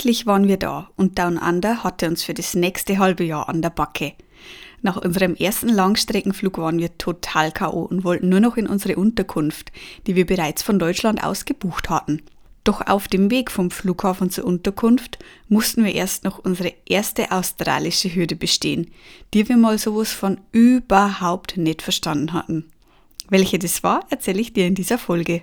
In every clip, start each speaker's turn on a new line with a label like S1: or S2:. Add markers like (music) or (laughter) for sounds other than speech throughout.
S1: Endlich waren wir da und Down Under hatte uns für das nächste halbe Jahr an der Backe. Nach unserem ersten Langstreckenflug waren wir total K.O. und wollten nur noch in unsere Unterkunft, die wir bereits von Deutschland aus gebucht hatten. Doch auf dem Weg vom Flughafen zur Unterkunft mussten wir erst noch unsere erste australische Hürde bestehen, die wir mal sowas von überhaupt nicht verstanden hatten. Welche das war, erzähle ich dir in dieser Folge.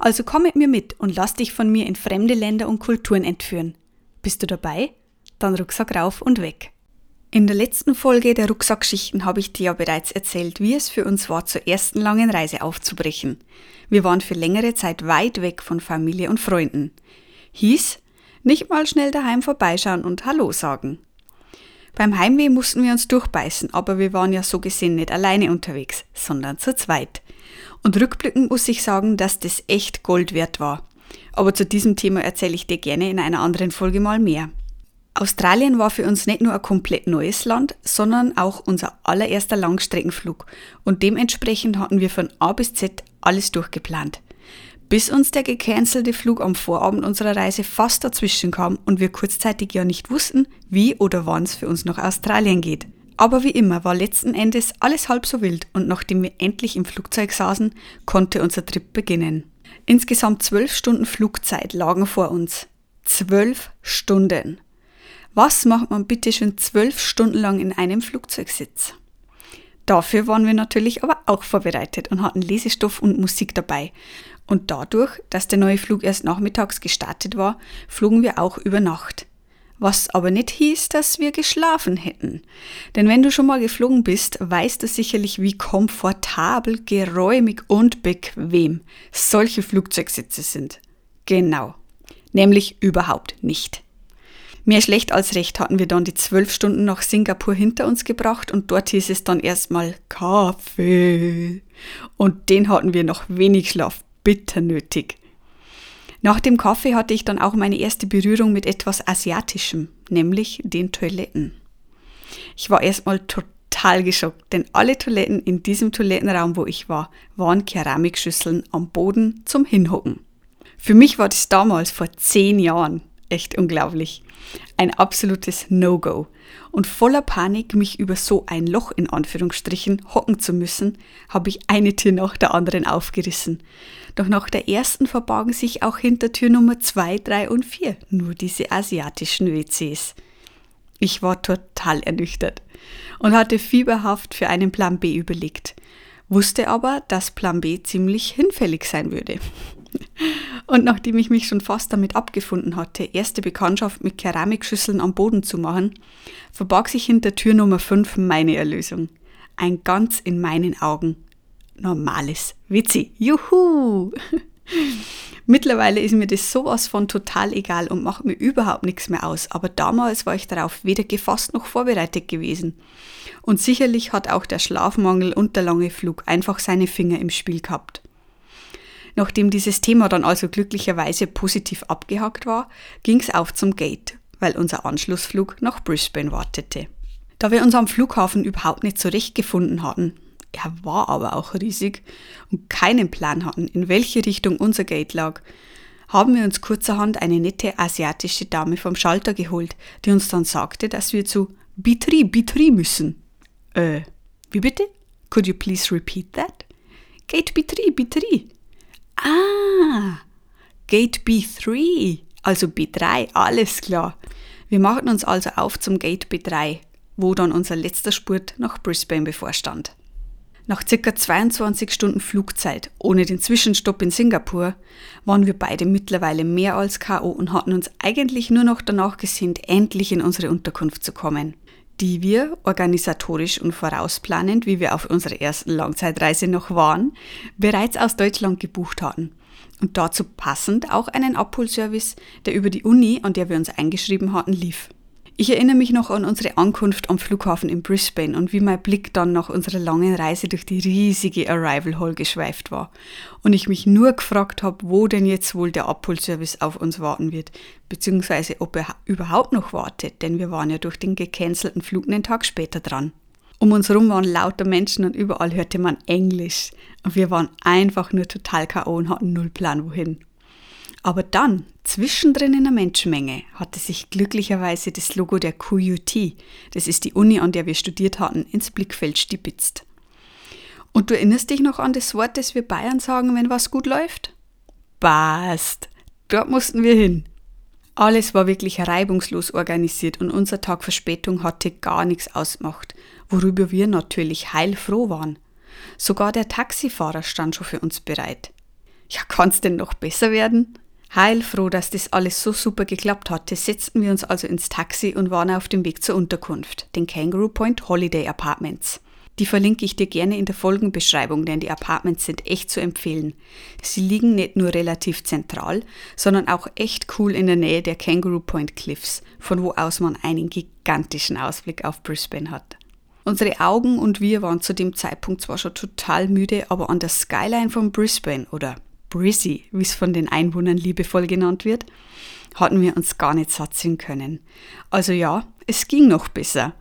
S1: Also komm mit mir mit und lass dich von mir in fremde Länder und Kulturen entführen. Bist du dabei? Dann Rucksack rauf und weg. In der letzten Folge der Rucksackschichten habe ich dir ja bereits erzählt, wie es für uns war, zur ersten langen Reise aufzubrechen. Wir waren für längere Zeit weit weg von Familie und Freunden. Hieß, nicht mal schnell daheim vorbeischauen und Hallo sagen. Beim Heimweh mussten wir uns durchbeißen, aber wir waren ja so gesehen nicht alleine unterwegs, sondern zu zweit. Und rückblickend muss ich sagen, dass das echt Gold wert war. Aber zu diesem Thema erzähle ich dir gerne in einer anderen Folge mal mehr. Australien war für uns nicht nur ein komplett neues Land, sondern auch unser allererster Langstreckenflug und dementsprechend hatten wir von A bis Z alles durchgeplant. Bis uns der gecancelte Flug am Vorabend unserer Reise fast dazwischen kam und wir kurzzeitig ja nicht wussten, wie oder wann es für uns nach Australien geht. Aber wie immer war letzten Endes alles halb so wild und nachdem wir endlich im Flugzeug saßen, konnte unser Trip beginnen. Insgesamt zwölf Stunden Flugzeit lagen vor uns. Zwölf Stunden. Was macht man bitte schon zwölf Stunden lang in einem Flugzeugsitz? Dafür waren wir natürlich aber auch vorbereitet und hatten Lesestoff und Musik dabei. Und dadurch, dass der neue Flug erst nachmittags gestartet war, flogen wir auch über Nacht was aber nicht hieß, dass wir geschlafen hätten. Denn wenn du schon mal geflogen bist, weißt du sicherlich, wie komfortabel, geräumig und bequem solche Flugzeugsitze sind. Genau. Nämlich überhaupt nicht. Mehr schlecht als recht hatten wir dann die zwölf Stunden nach Singapur hinter uns gebracht und dort hieß es dann erstmal Kaffee. Und den hatten wir noch wenig Schlaf bitter nötig. Nach dem Kaffee hatte ich dann auch meine erste Berührung mit etwas Asiatischem, nämlich den Toiletten. Ich war erstmal total geschockt, denn alle Toiletten in diesem Toilettenraum, wo ich war, waren Keramikschüsseln am Boden zum Hinhocken. Für mich war das damals vor zehn Jahren echt unglaublich. Ein absolutes No-Go. Und voller Panik, mich über so ein Loch in Anführungsstrichen hocken zu müssen, habe ich eine Tür nach der anderen aufgerissen. Doch nach der ersten verbargen sich auch hinter Tür Nummer 2, 3 und 4 nur diese asiatischen WCs. Ich war total ernüchtert und hatte fieberhaft für einen Plan B überlegt, wusste aber, dass Plan B ziemlich hinfällig sein würde. Und nachdem ich mich schon fast damit abgefunden hatte, erste Bekanntschaft mit Keramikschüsseln am Boden zu machen, verbarg sich hinter Tür Nummer 5 meine Erlösung. Ein ganz in meinen Augen normales WC. Juhu! (laughs) Mittlerweile ist mir das sowas von total egal und macht mir überhaupt nichts mehr aus, aber damals war ich darauf weder gefasst noch vorbereitet gewesen. Und sicherlich hat auch der Schlafmangel und der lange Flug einfach seine Finger im Spiel gehabt. Nachdem dieses Thema dann also glücklicherweise positiv abgehakt war, ging es auf zum Gate, weil unser Anschlussflug nach Brisbane wartete. Da wir uns am Flughafen überhaupt nicht zurechtgefunden hatten, er war aber auch riesig und keinen Plan hatten, in welche Richtung unser Gate lag, haben wir uns kurzerhand eine nette asiatische Dame vom Schalter geholt, die uns dann sagte, dass wir zu Bitri Bitri müssen. Äh, wie bitte? Could you please repeat that? Gate Bitri Bitri. Ah, Gate B3, also B3, alles klar. Wir machten uns also auf zum Gate B3, wo dann unser letzter Spurt nach Brisbane bevorstand. Nach circa 22 Stunden Flugzeit ohne den Zwischenstopp in Singapur waren wir beide mittlerweile mehr als KO und hatten uns eigentlich nur noch danach gesehnt, endlich in unsere Unterkunft zu kommen. Die wir organisatorisch und vorausplanend, wie wir auf unserer ersten Langzeitreise noch waren, bereits aus Deutschland gebucht hatten. Und dazu passend auch einen Abholservice, der über die Uni, an der wir uns eingeschrieben hatten, lief. Ich erinnere mich noch an unsere Ankunft am Flughafen in Brisbane und wie mein Blick dann nach unserer langen Reise durch die riesige Arrival Hall geschweift war und ich mich nur gefragt habe, wo denn jetzt wohl der Abholservice auf uns warten wird, beziehungsweise ob er überhaupt noch wartet, denn wir waren ja durch den gecancelten Flug einen Tag später dran. Um uns herum waren lauter Menschen und überall hörte man Englisch und wir waren einfach nur total K.O. und hatten null Plan wohin. Aber dann, zwischendrin in der Menschenmenge, hatte sich glücklicherweise das Logo der QUT, das ist die Uni, an der wir studiert hatten, ins Blickfeld stibitzt. Und du erinnerst dich noch an das Wort, das wir Bayern sagen, wenn was gut läuft? Passt. Dort mussten wir hin. Alles war wirklich reibungslos organisiert und unser Tag Verspätung hatte gar nichts ausgemacht, worüber wir natürlich heilfroh waren. Sogar der Taxifahrer stand schon für uns bereit. Ja, kann's denn noch besser werden? Heilfroh, dass das alles so super geklappt hatte, setzten wir uns also ins Taxi und waren auf dem Weg zur Unterkunft, den Kangaroo Point Holiday Apartments. Die verlinke ich dir gerne in der Folgenbeschreibung, denn die Apartments sind echt zu empfehlen. Sie liegen nicht nur relativ zentral, sondern auch echt cool in der Nähe der Kangaroo Point Cliffs, von wo aus man einen gigantischen Ausblick auf Brisbane hat. Unsere Augen und wir waren zu dem Zeitpunkt zwar schon total müde, aber an der Skyline von Brisbane oder Brizzy, wie es von den Einwohnern liebevoll genannt wird, hatten wir uns gar nicht satt sehen können. Also ja, es ging noch besser.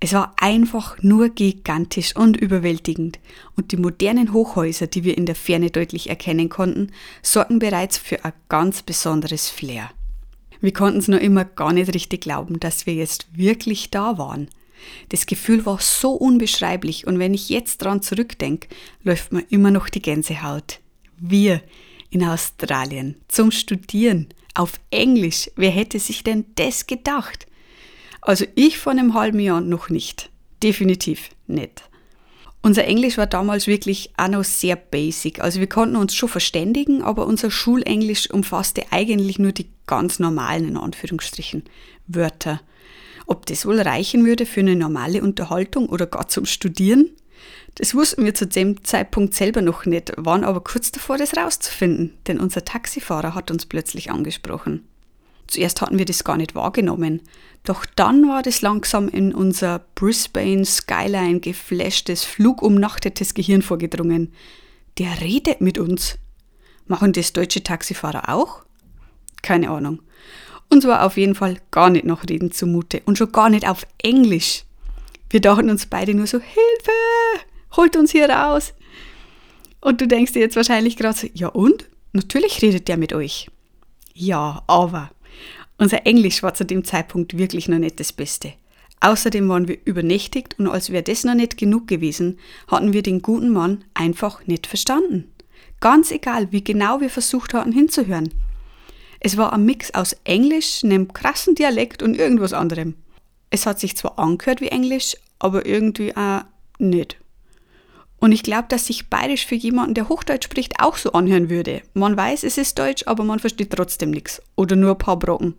S1: Es war einfach nur gigantisch und überwältigend und die modernen Hochhäuser, die wir in der Ferne deutlich erkennen konnten, sorgten bereits für ein ganz besonderes Flair. Wir konnten es noch immer gar nicht richtig glauben, dass wir jetzt wirklich da waren. Das Gefühl war so unbeschreiblich und wenn ich jetzt dran zurückdenke, läuft mir immer noch die Gänsehaut. Wir in Australien zum Studieren auf Englisch. Wer hätte sich denn das gedacht? Also ich vor einem halben Jahr noch nicht. Definitiv nicht. Unser Englisch war damals wirklich auch noch sehr basic. Also wir konnten uns schon verständigen, aber unser Schulenglisch umfasste eigentlich nur die ganz normalen, in Anführungsstrichen, Wörter. Ob das wohl reichen würde für eine normale Unterhaltung oder gar zum Studieren? Das wussten wir zu dem Zeitpunkt selber noch nicht, waren aber kurz davor, das rauszufinden, denn unser Taxifahrer hat uns plötzlich angesprochen. Zuerst hatten wir das gar nicht wahrgenommen, doch dann war das langsam in unser Brisbane Skyline geflashtes, flugumnachtetes Gehirn vorgedrungen. Der redet mit uns. Machen das deutsche Taxifahrer auch? Keine Ahnung. Uns war auf jeden Fall gar nicht nach Reden zumute und schon gar nicht auf Englisch. Wir dachten uns beide nur so, Hilfe, holt uns hier raus. Und du denkst dir jetzt wahrscheinlich gerade so, ja und? Natürlich redet der mit euch. Ja, aber unser Englisch war zu dem Zeitpunkt wirklich noch nicht das Beste. Außerdem waren wir übernächtigt und als wäre das noch nicht genug gewesen, hatten wir den guten Mann einfach nicht verstanden. Ganz egal, wie genau wir versucht hatten hinzuhören. Es war ein Mix aus Englisch, einem krassen Dialekt und irgendwas anderem. Es hat sich zwar angehört wie Englisch, aber irgendwie auch nicht. Und ich glaube, dass sich Bayerisch für jemanden, der Hochdeutsch spricht, auch so anhören würde. Man weiß, es ist Deutsch, aber man versteht trotzdem nichts. Oder nur ein paar Brocken.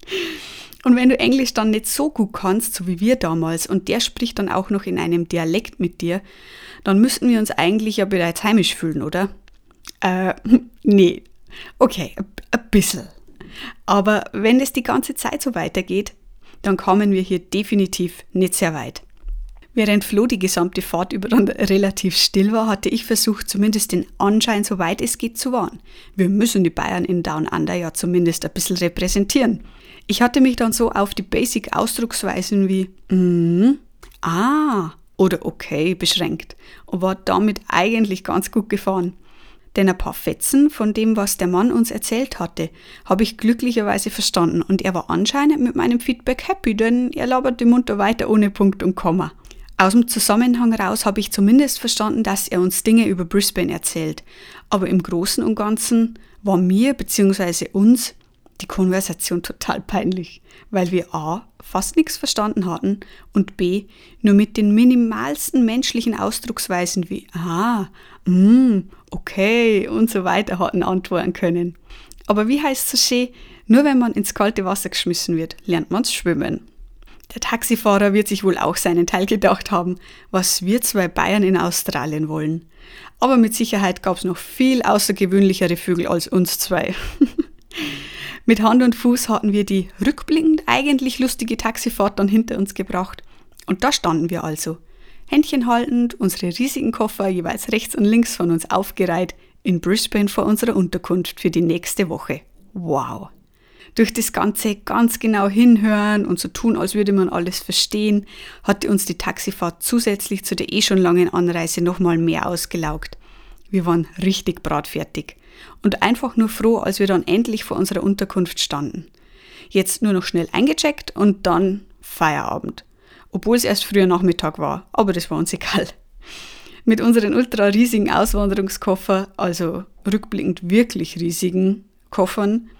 S1: (laughs) und wenn du Englisch dann nicht so gut kannst, so wie wir damals, und der spricht dann auch noch in einem Dialekt mit dir, dann müssten wir uns eigentlich ja bereits heimisch fühlen, oder? Äh, (laughs) nee. Okay, ein bisschen. Aber wenn es die ganze Zeit so weitergeht, dann kamen wir hier definitiv nicht sehr weit. Während Flo die gesamte Fahrt über dann relativ still war, hatte ich versucht, zumindest den Anschein, so weit es geht, zu wahren. Wir müssen die Bayern in Down Under ja zumindest ein bisschen repräsentieren. Ich hatte mich dann so auf die Basic-Ausdrucksweisen wie mm, ah oder okay beschränkt und war damit eigentlich ganz gut gefahren. Denn ein paar Fetzen von dem, was der Mann uns erzählt hatte, habe ich glücklicherweise verstanden und er war anscheinend mit meinem Feedback happy, denn er laberte munter weiter ohne Punkt und Komma. Aus dem Zusammenhang raus habe ich zumindest verstanden, dass er uns Dinge über Brisbane erzählt. Aber im Großen und Ganzen war mir bzw. uns die Konversation total peinlich, weil wir a. fast nichts verstanden hatten und b. nur mit den minimalsten menschlichen Ausdrucksweisen wie ah, mm, okay und so weiter hatten antworten können. Aber wie heißt so schön, nur wenn man ins kalte Wasser geschmissen wird, lernt man schwimmen. Der Taxifahrer wird sich wohl auch seinen Teil gedacht haben, was wir zwei Bayern in Australien wollen. Aber mit Sicherheit gab es noch viel außergewöhnlichere Vögel als uns zwei. (laughs) mit Hand und Fuß hatten wir die rückblickend eigentlich lustige Taxifahrt dann hinter uns gebracht. Und da standen wir also, Händchen haltend, unsere riesigen Koffer jeweils rechts und links von uns aufgereiht, in Brisbane vor unserer Unterkunft für die nächste Woche. Wow! Durch das Ganze ganz genau hinhören und so tun, als würde man alles verstehen, hatte uns die Taxifahrt zusätzlich zu der eh schon langen Anreise nochmal mehr ausgelaugt. Wir waren richtig bratfertig und einfach nur froh, als wir dann endlich vor unserer Unterkunft standen. Jetzt nur noch schnell eingecheckt und dann Feierabend. Obwohl es erst früher Nachmittag war, aber das war uns egal. Mit unseren ultra riesigen Auswanderungskoffer, also rückblickend wirklich riesigen Koffern,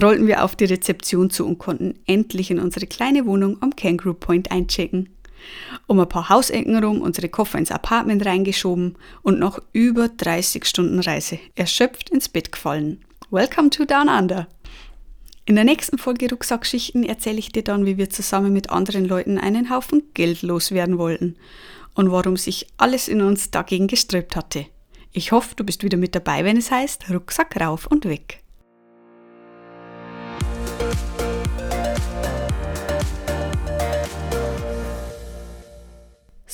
S1: rollten wir auf die Rezeption zu und konnten endlich in unsere kleine Wohnung am Kangaroo Point einchecken. Um ein paar Hausecken rum unsere Koffer ins Apartment reingeschoben und nach über 30 Stunden Reise erschöpft ins Bett gefallen. Welcome to Down Under! In der nächsten Folge Rucksackschichten erzähle ich dir dann, wie wir zusammen mit anderen Leuten einen Haufen Geld loswerden wollten und warum sich alles in uns dagegen gesträubt hatte. Ich hoffe, du bist wieder mit dabei, wenn es heißt Rucksack rauf und weg.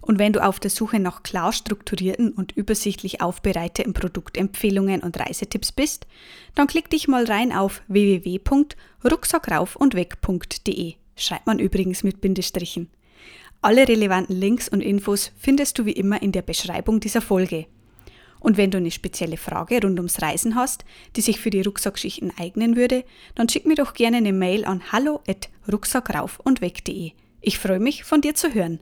S1: Und wenn du auf der Suche nach klar strukturierten und übersichtlich aufbereiteten Produktempfehlungen und Reisetipps bist, dann klick dich mal rein auf www.rucksackraufundweg.de. Schreibt man übrigens mit Bindestrichen. Alle relevanten Links und Infos findest du wie immer in der Beschreibung dieser Folge. Und wenn du eine spezielle Frage rund ums Reisen hast, die sich für die Rucksackschichten eignen würde, dann schick mir doch gerne eine Mail an hallo@rucksackraufundweg.de. Ich freue mich, von dir zu hören.